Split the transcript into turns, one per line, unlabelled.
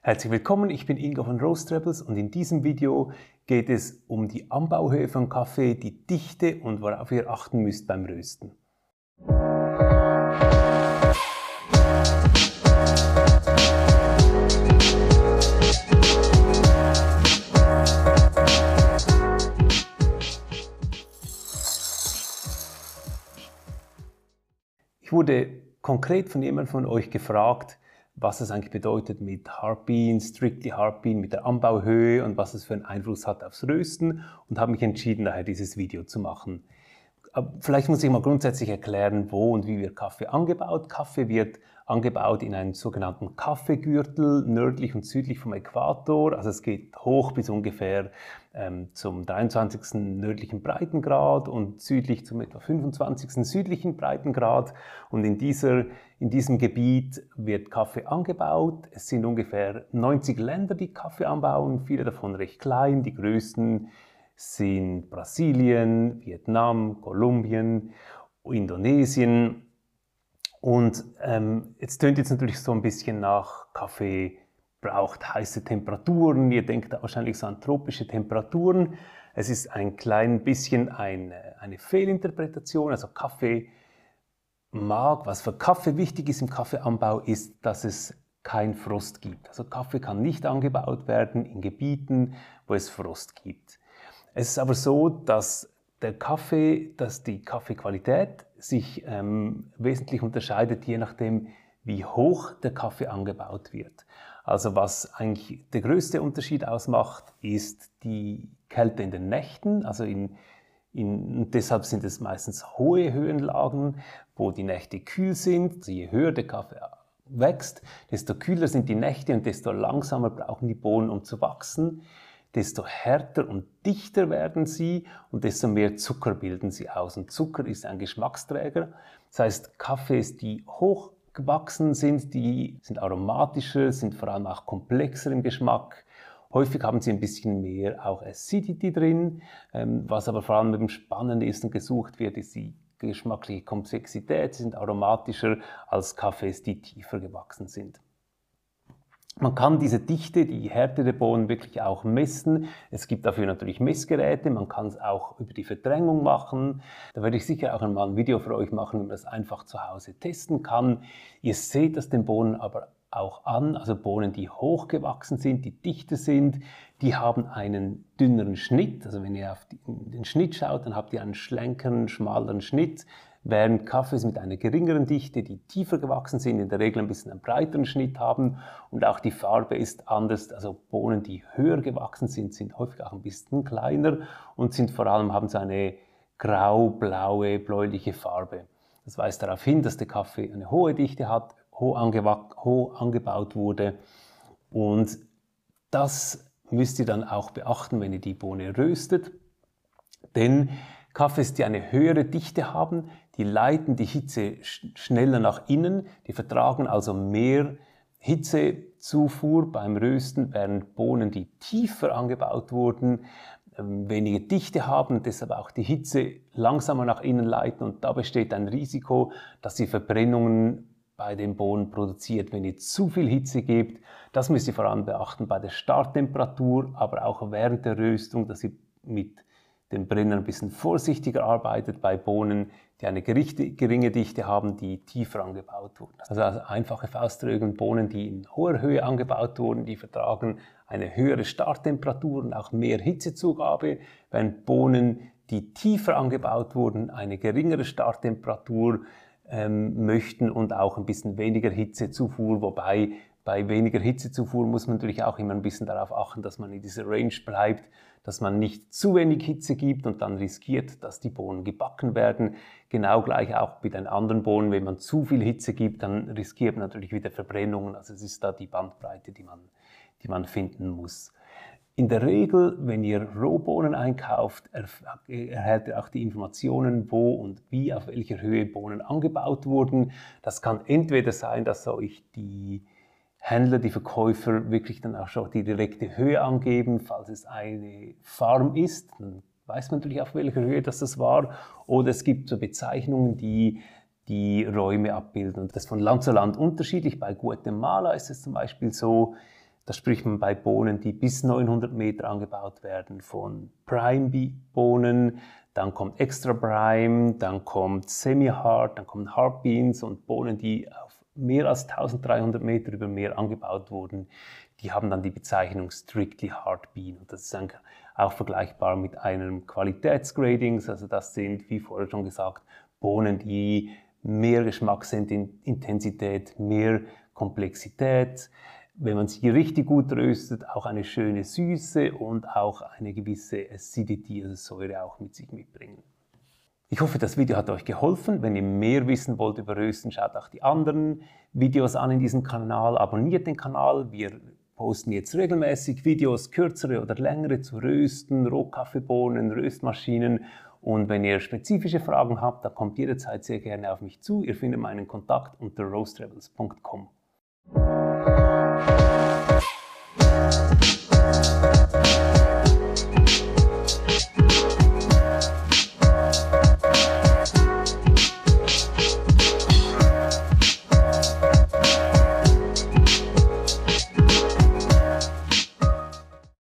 Herzlich willkommen, ich bin Ingo von Roast Rebels und in diesem Video geht es um die Anbauhöhe von Kaffee, die Dichte und worauf ihr achten müsst beim Rösten. Ich wurde konkret von jemandem von euch gefragt, was es eigentlich bedeutet mit Harpin, Strictly Harpin, mit der Anbauhöhe und was es für einen Einfluss hat aufs Rösten und habe mich entschieden, daher dieses Video zu machen. Vielleicht muss ich mal grundsätzlich erklären, wo und wie wird Kaffee angebaut. Kaffee wird angebaut in einem sogenannten Kaffeegürtel, nördlich und südlich vom Äquator. Also es geht hoch bis ungefähr ähm, zum 23. nördlichen Breitengrad und südlich zum etwa 25. südlichen Breitengrad. Und in, dieser, in diesem Gebiet wird Kaffee angebaut. Es sind ungefähr 90 Länder, die Kaffee anbauen, viele davon recht klein. Die größten sind Brasilien, Vietnam, Kolumbien, Indonesien. Und ähm, jetzt tönt jetzt natürlich so ein bisschen nach Kaffee braucht heiße Temperaturen. Ihr denkt wahrscheinlich so an tropische Temperaturen. Es ist ein klein bisschen eine, eine Fehlinterpretation. Also Kaffee mag, was für Kaffee wichtig ist im Kaffeeanbau, ist, dass es kein Frost gibt. Also Kaffee kann nicht angebaut werden in Gebieten, wo es Frost gibt. Es ist aber so, dass der Kaffee, dass die Kaffeequalität sich ähm, wesentlich unterscheidet, je nachdem, wie hoch der Kaffee angebaut wird. Also was eigentlich der größte Unterschied ausmacht, ist die Kälte in den Nächten. Also in, in, deshalb sind es meistens hohe Höhenlagen, wo die Nächte kühl sind. Also je höher der Kaffee wächst, desto kühler sind die Nächte und desto langsamer brauchen die Bohnen, um zu wachsen desto härter und dichter werden sie und desto mehr Zucker bilden sie aus. Und Zucker ist ein Geschmacksträger. Das heißt, Kaffees, die hoch gewachsen sind, die sind aromatischer, sind vor allem auch komplexer im Geschmack. Häufig haben sie ein bisschen mehr auch Acidity drin. Ähm, was aber vor allem eben spannend ist und gesucht wird, ist die geschmackliche Komplexität. Sie sind aromatischer als Kaffees, die tiefer gewachsen sind. Man kann diese Dichte, die Härte der Bohnen wirklich auch messen. Es gibt dafür natürlich Messgeräte. Man kann es auch über die Verdrängung machen. Da werde ich sicher auch einmal ein Video für euch machen, wie man das einfach zu Hause testen kann. Ihr seht das den Bohnen aber auch an. Also Bohnen, die hochgewachsen sind, die dichter sind, die haben einen dünneren Schnitt. Also wenn ihr auf den Schnitt schaut, dann habt ihr einen schlänkeren, schmaleren Schnitt während Kaffees mit einer geringeren Dichte, die tiefer gewachsen sind, in der Regel ein bisschen einen breiteren Schnitt haben und auch die Farbe ist anders. Also Bohnen, die höher gewachsen sind, sind häufig auch ein bisschen kleiner und sind vor allem haben so eine grau-blaue, bläuliche Farbe. Das weist darauf hin, dass der Kaffee eine hohe Dichte hat, hoch, angebaut wurde und das müsst ihr dann auch beachten, wenn ihr die Bohne röstet, denn Kaffees, die eine höhere Dichte haben, die leiten die Hitze schneller nach innen, die vertragen also mehr Hitzezufuhr beim Rösten, während Bohnen, die tiefer angebaut wurden, ähm, weniger Dichte haben, deshalb auch die Hitze langsamer nach innen leiten und da besteht ein Risiko, dass sie Verbrennungen bei den Bohnen produziert, wenn ihr zu viel Hitze gebt. Das müsst ihr vor allem beachten bei der Starttemperatur, aber auch während der Röstung, dass ihr mit dem Brenner ein bisschen vorsichtiger arbeitet bei Bohnen, die eine geringe Dichte haben, die tiefer angebaut wurden. Also, einfache Faustregeln, Bohnen, die in hoher Höhe angebaut wurden, die vertragen eine höhere Starttemperatur und auch mehr Hitzezugabe, während Bohnen, die tiefer angebaut wurden, eine geringere Starttemperatur ähm, möchten und auch ein bisschen weniger Hitzezufuhr, wobei bei weniger Hitzezufuhr muss man natürlich auch immer ein bisschen darauf achten, dass man in dieser Range bleibt, dass man nicht zu wenig Hitze gibt und dann riskiert, dass die Bohnen gebacken werden. Genau gleich auch mit den anderen Bohnen, wenn man zu viel Hitze gibt, dann riskiert man natürlich wieder Verbrennungen. Also es ist da die Bandbreite, die man, die man finden muss. In der Regel, wenn ihr Rohbohnen einkauft, erhält ihr auch die Informationen, wo und wie, auf welcher Höhe Bohnen angebaut wurden. Das kann entweder sein, dass euch die Händler, die Verkäufer wirklich dann auch schon die direkte Höhe angeben, falls es eine Farm ist, dann weiß man natürlich auf welcher Höhe das, das war. Oder es gibt so Bezeichnungen, die die Räume abbilden. Und das von Land zu Land unterschiedlich. Bei Guatemala ist es zum Beispiel so, Da spricht man bei Bohnen, die bis 900 Meter angebaut werden, von Prime-Bohnen, dann kommt Extra Prime, dann kommt Semi-Hard, dann kommen Hard Beans und Bohnen, die auf mehr als 1300 Meter über Meer angebaut wurden, die haben dann die Bezeichnung Strictly Hard Bean. Und das ist auch vergleichbar mit einem Qualitätsgrading. Also das sind, wie vorher schon gesagt, Bohnen, die mehr Geschmacksintensität, mehr Komplexität, wenn man sie richtig gut röstet, auch eine schöne Süße und auch eine gewisse Acidity, also Säure auch mit sich mitbringen. Ich hoffe, das Video hat euch geholfen. Wenn ihr mehr wissen wollt über Rösten, schaut auch die anderen Videos an in diesem Kanal. Abonniert den Kanal. Wir posten jetzt regelmäßig Videos, kürzere oder längere zu Rösten, Rohkaffeebohnen, Röstmaschinen. Und wenn ihr spezifische Fragen habt, dann kommt jederzeit sehr gerne auf mich zu. Ihr findet meinen Kontakt unter roastrebels.com.